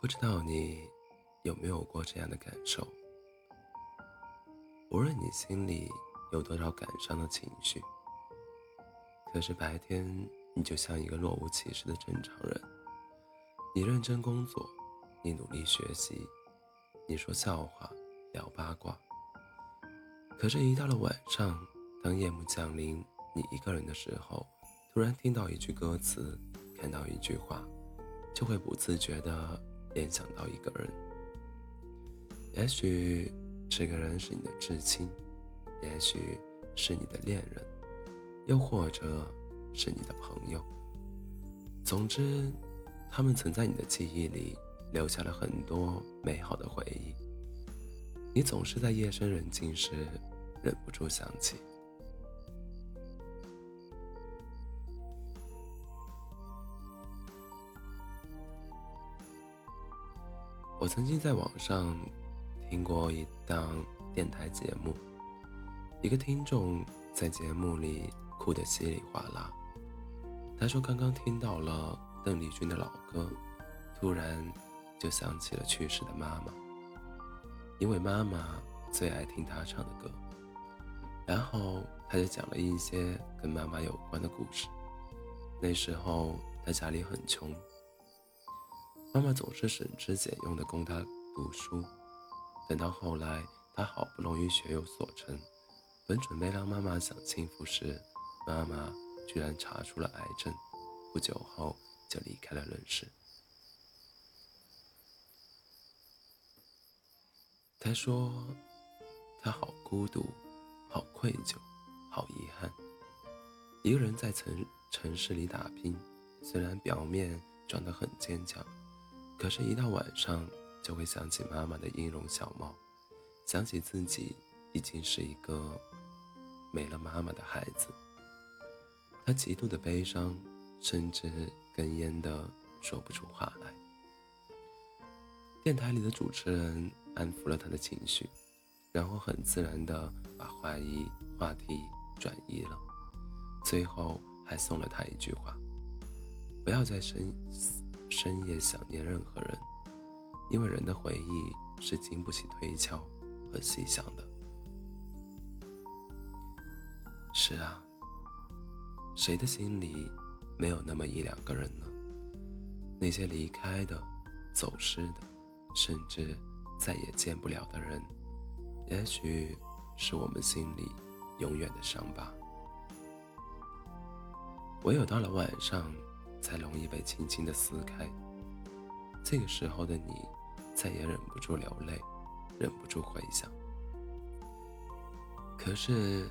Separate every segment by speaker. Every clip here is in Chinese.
Speaker 1: 不知道你有没有过这样的感受？无论你心里有多少感伤的情绪，可是白天你就像一个若无其事的正常人，你认真工作，你努力学习，你说笑话，聊八卦。可是，一到了晚上，当夜幕降临，你一个人的时候，突然听到一句歌词，看到一句话，就会不自觉地联想到一个人。也许这个人是你的至亲，也许是你的恋人，又或者是你的朋友。总之，他们曾在你的记忆里留下了很多美好的回忆。你总是在夜深人静时。忍不住想起，我曾经在网上听过一档电台节目，一个听众在节目里哭得稀里哗啦。他说刚刚听到了邓丽君的老歌，突然就想起了去世的妈妈，因为妈妈最爱听他唱的歌。然后他就讲了一些跟妈妈有关的故事。那时候他家里很穷，妈妈总是省吃俭用的供他读书。等到后来他好不容易学有所成，本准备让妈妈享清福时，妈妈居然查出了癌症，不久后就离开了人世。他说他好孤独。好愧疚，好遗憾。一个人在城城市里打拼，虽然表面装得很坚强，可是，一到晚上就会想起妈妈的音容笑貌，想起自己已经是一个没了妈妈的孩子。他极度的悲伤，甚至哽咽的说不出话来。电台里的主持人安抚了他的情绪。然后很自然地把话题话题转移了，最后还送了他一句话：不要再深思深夜想念任何人，因为人的回忆是经不起推敲和细想的。是啊，谁的心里没有那么一两个人呢？那些离开的、走失的，甚至再也见不了的人。也许是我们心里永远的伤疤，唯有到了晚上，才容易被轻轻的撕开。这个时候的你，再也忍不住流泪，忍不住回想。可是，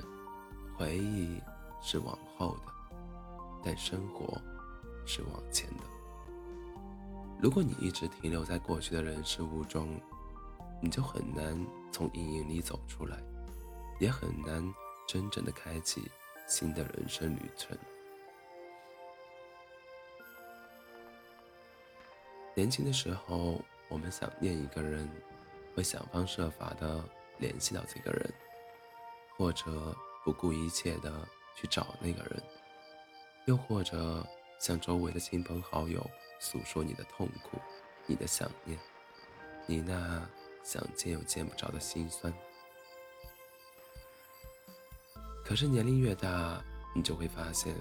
Speaker 1: 回忆是往后的，但生活是往前的。如果你一直停留在过去的人事物中，你就很难从阴影里走出来，也很难真正的开启新的人生旅程。年轻的时候，我们想念一个人，会想方设法的联系到这个人，或者不顾一切的去找那个人，又或者向周围的亲朋好友诉说你的痛苦、你的想念、你那。想见又见不着的心酸。可是年龄越大，你就会发现，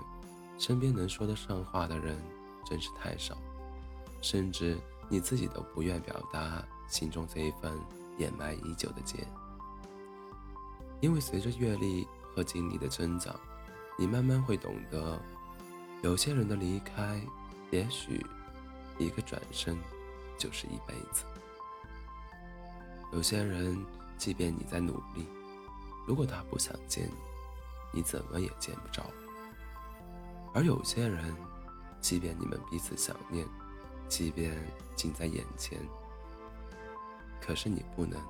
Speaker 1: 身边能说得上话的人真是太少，甚至你自己都不愿表达心中这一份掩埋已久的结。因为随着阅历和经历的增长，你慢慢会懂得，有些人的离开，也许一个转身就是一辈子。有些人，即便你在努力，如果他不想见你，你怎么也见不着；而有些人，即便你们彼此想念，即便近在眼前，可是你不能，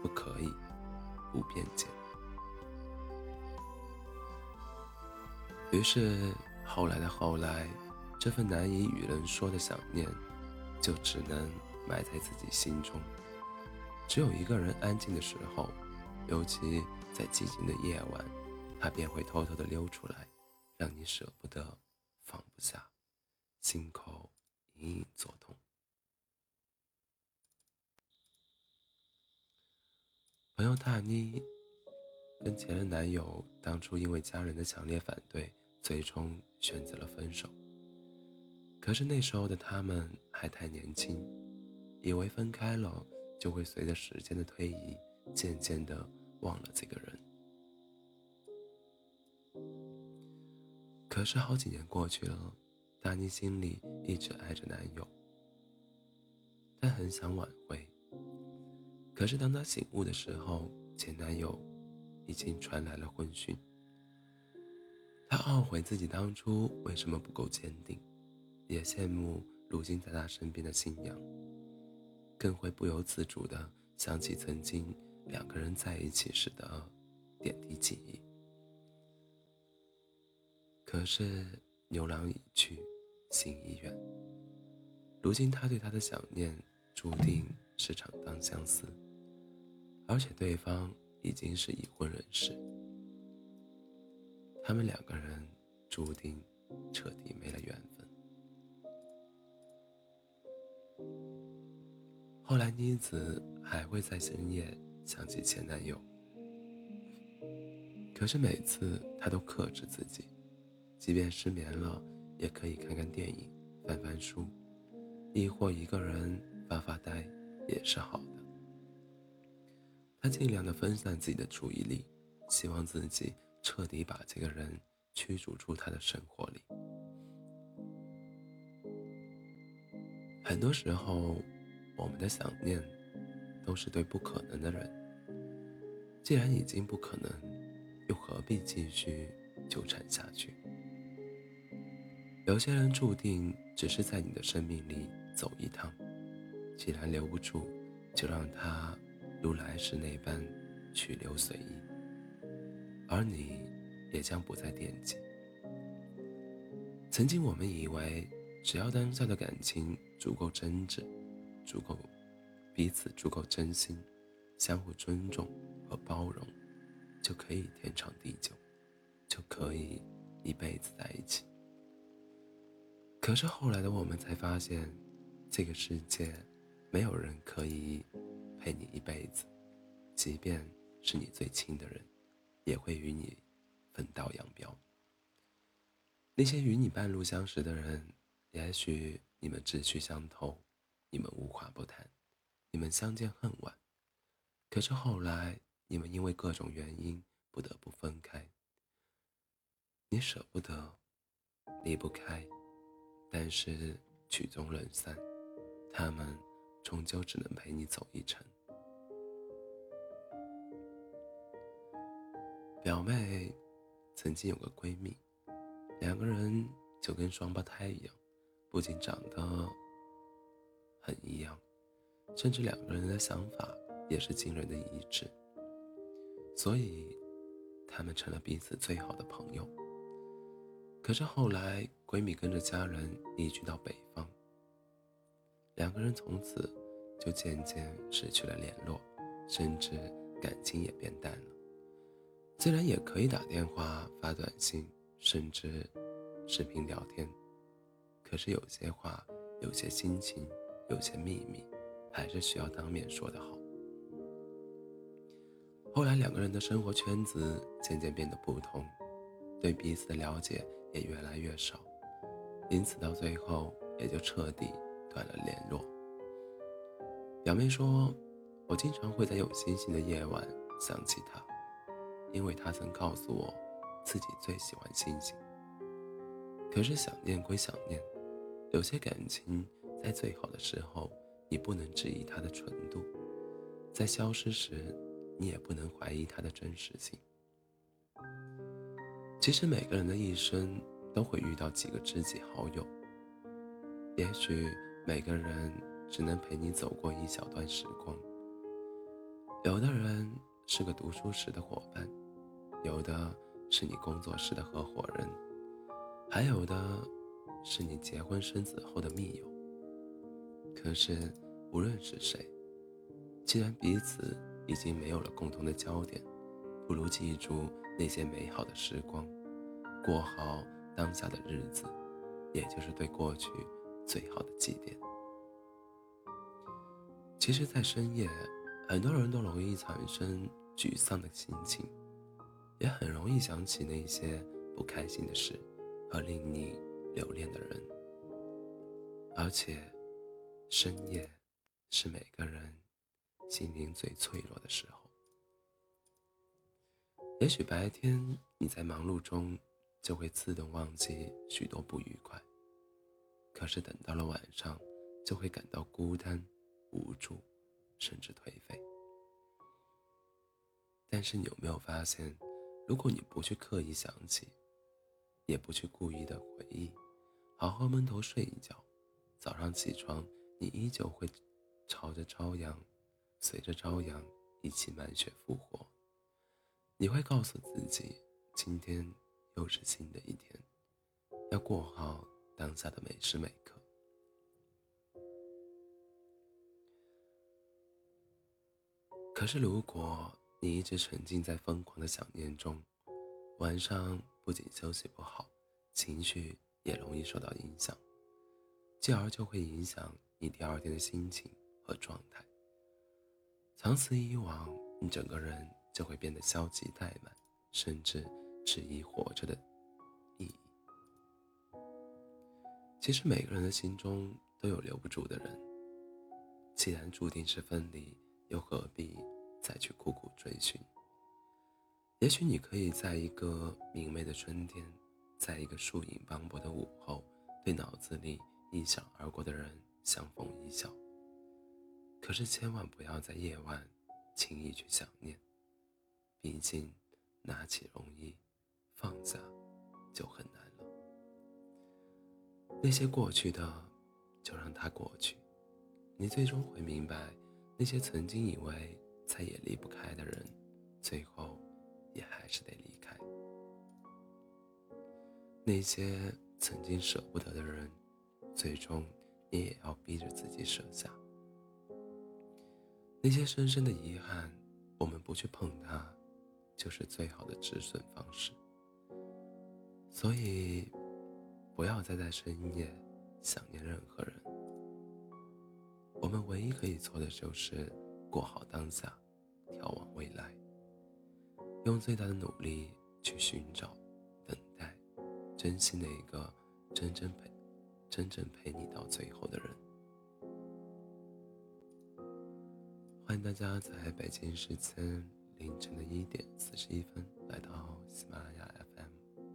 Speaker 1: 不可以，不辩解。于是，后来的后来，这份难以与人说的想念，就只能埋在自己心中。只有一个人安静的时候，尤其在寂静的夜晚，他便会偷偷的溜出来，让你舍不得，放不下，心口隐隐作痛。朋友大妮跟前任男友当初因为家人的强烈反对，最终选择了分手。可是那时候的他们还太年轻，以为分开了就会随着时间的推移，渐渐的忘了这个人。可是好几年过去了，大妮心里一直爱着男友，她很想挽回。可是当她醒悟的时候，前男友已经传来了婚讯。她懊悔自己当初为什么不够坚定，也羡慕如今在她身边的新娘，更会不由自主地想起曾经两个人在一起时的点滴记忆。可是牛郎已去，心已远。如今他对她的想念，注定是场单相思。而且对方已经是已婚人士，他们两个人注定彻底没了缘分。后来妮子还会在深夜想起前男友，可是每次她都克制自己，即便失眠了，也可以看看电影、翻翻书，亦或一个人发发呆，也是好的。他尽量的分散自己的注意力，希望自己彻底把这个人驱逐出他的生活里。很多时候，我们的想念都是对不可能的人。既然已经不可能，又何必继续纠缠下去？有些人注定只是在你的生命里走一趟，既然留不住，就让他。如来时那般去留随意，而你也将不再惦记。曾经我们以为，只要当下的感情足够真挚，足够彼此足够真心，相互尊重和包容，就可以天长地久，就可以一辈子在一起。可是后来的我们才发现，这个世界没有人可以。陪你一辈子，即便是你最亲的人，也会与你分道扬镳。那些与你半路相识的人，也许你们志趣相投，你们无话不谈，你们相见恨晚。可是后来，你们因为各种原因不得不分开。你舍不得，离不开，但是曲终人散，他们。终究只能陪你走一程。表妹曾经有个闺蜜，两个人就跟双胞胎一样，不仅长得很一样，甚至两个人的想法也是惊人的一致。所以，他们成了彼此最好的朋友。可是后来，闺蜜跟着家人移居到北方。两个人从此就渐渐失去了联络，甚至感情也变淡了。虽然也可以打电话、发短信，甚至视频聊天，可是有些话、有些心情、有些秘密，还是需要当面说的好。后来两个人的生活圈子渐渐变得不同，对彼此的了解也越来越少，因此到最后也就彻底。断了联络。表妹说：“我经常会在有星星的夜晚想起他，因为他曾告诉我，自己最喜欢星星。可是想念归想念，有些感情在最好的时候，你不能质疑它的纯度；在消失时，你也不能怀疑它的真实性。其实每个人的一生都会遇到几个知己好友，也许。”每个人只能陪你走过一小段时光。有的人是个读书时的伙伴，有的是你工作时的合伙人，还有的是你结婚生子后的密友。可是，无论是谁，既然彼此已经没有了共同的焦点，不如记住那些美好的时光，过好当下的日子，也就是对过去最好的祭奠。其实，在深夜，很多人都容易产生沮丧的心情，也很容易想起那些不开心的事和令你留恋的人。而且，深夜是每个人心灵最脆弱的时候。也许白天你在忙碌中，就会自动忘记许多不愉快，可是等到了晚上，就会感到孤单。无助，甚至颓废。但是你有没有发现，如果你不去刻意想起，也不去故意的回忆，好好闷头睡一觉，早上起床，你依旧会朝着朝阳，随着朝阳一起满血复活。你会告诉自己，今天又是新的一天，要过好当下的每时每刻。可是，如果你一直沉浸在疯狂的想念中，晚上不仅休息不好，情绪也容易受到影响，继而就会影响你第二天的心情和状态。长此以往，你整个人就会变得消极怠慢，甚至质疑活着的意义。其实，每个人的心中都有留不住的人，既然注定是分离。又何必再去苦苦追寻？也许你可以在一个明媚的春天，在一个树影斑驳的午后，对脑子里一闪而过的人相逢一笑。可是千万不要在夜晚轻易去想念，毕竟拿起容易，放下就很难了。那些过去的，就让它过去。你最终会明白。那些曾经以为再也离不开的人，最后也还是得离开；那些曾经舍不得的人，最终你也要逼着自己舍下。那些深深的遗憾，我们不去碰它，就是最好的止损方式。所以，不要再在深夜想念任何人。我们唯一可以做的就是过好当下，眺望未来，用最大的努力去寻找、等待、珍惜那个真正陪、真正陪你到最后的人。欢迎大家在北京时间凌晨的一点四十一分来到喜马拉雅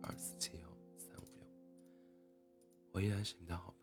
Speaker 1: 二四七幺三五六，我依然是你的好朋友。